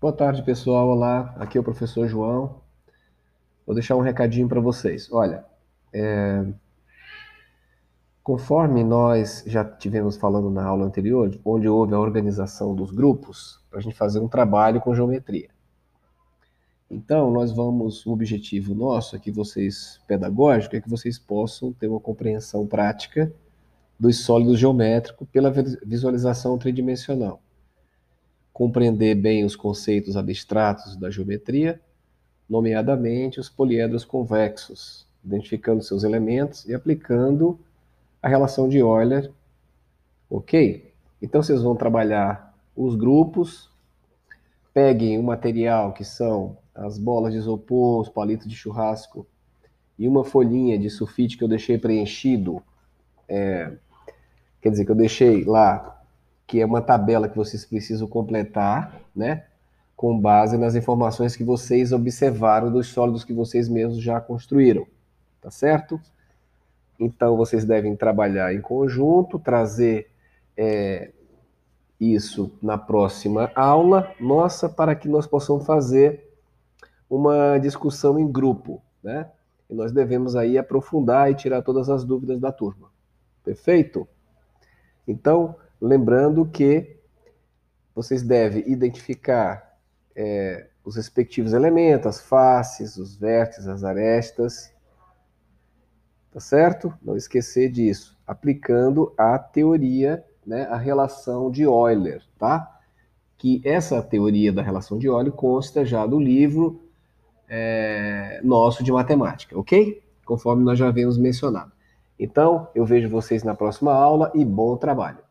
Boa tarde, pessoal. Olá, aqui é o professor João. Vou deixar um recadinho para vocês. Olha, é... conforme nós já tivemos falando na aula anterior, onde houve a organização dos grupos, para a gente fazer um trabalho com geometria. Então, nós vamos, o objetivo nosso aqui, vocês, pedagógico, é que vocês possam ter uma compreensão prática dos sólidos geométricos pela visualização tridimensional compreender bem os conceitos abstratos da geometria, nomeadamente os poliedros convexos, identificando seus elementos e aplicando a relação de Euler. Ok? Então vocês vão trabalhar os grupos, peguem o material que são as bolas de isopor, os palitos de churrasco e uma folhinha de sulfite que eu deixei preenchido, é, quer dizer, que eu deixei lá que é uma tabela que vocês precisam completar, né? Com base nas informações que vocês observaram dos sólidos que vocês mesmos já construíram, tá certo? Então vocês devem trabalhar em conjunto, trazer é, isso na próxima aula nossa para que nós possamos fazer uma discussão em grupo, né? E nós devemos aí aprofundar e tirar todas as dúvidas da turma. Perfeito? Então, Lembrando que vocês devem identificar é, os respectivos elementos, as faces, os vértices, as arestas, tá certo? Não esquecer disso, aplicando a teoria, né, a relação de Euler, tá? Que essa teoria da relação de Euler consta já do livro é, nosso de matemática, ok? Conforme nós já havíamos mencionado. Então, eu vejo vocês na próxima aula e bom trabalho.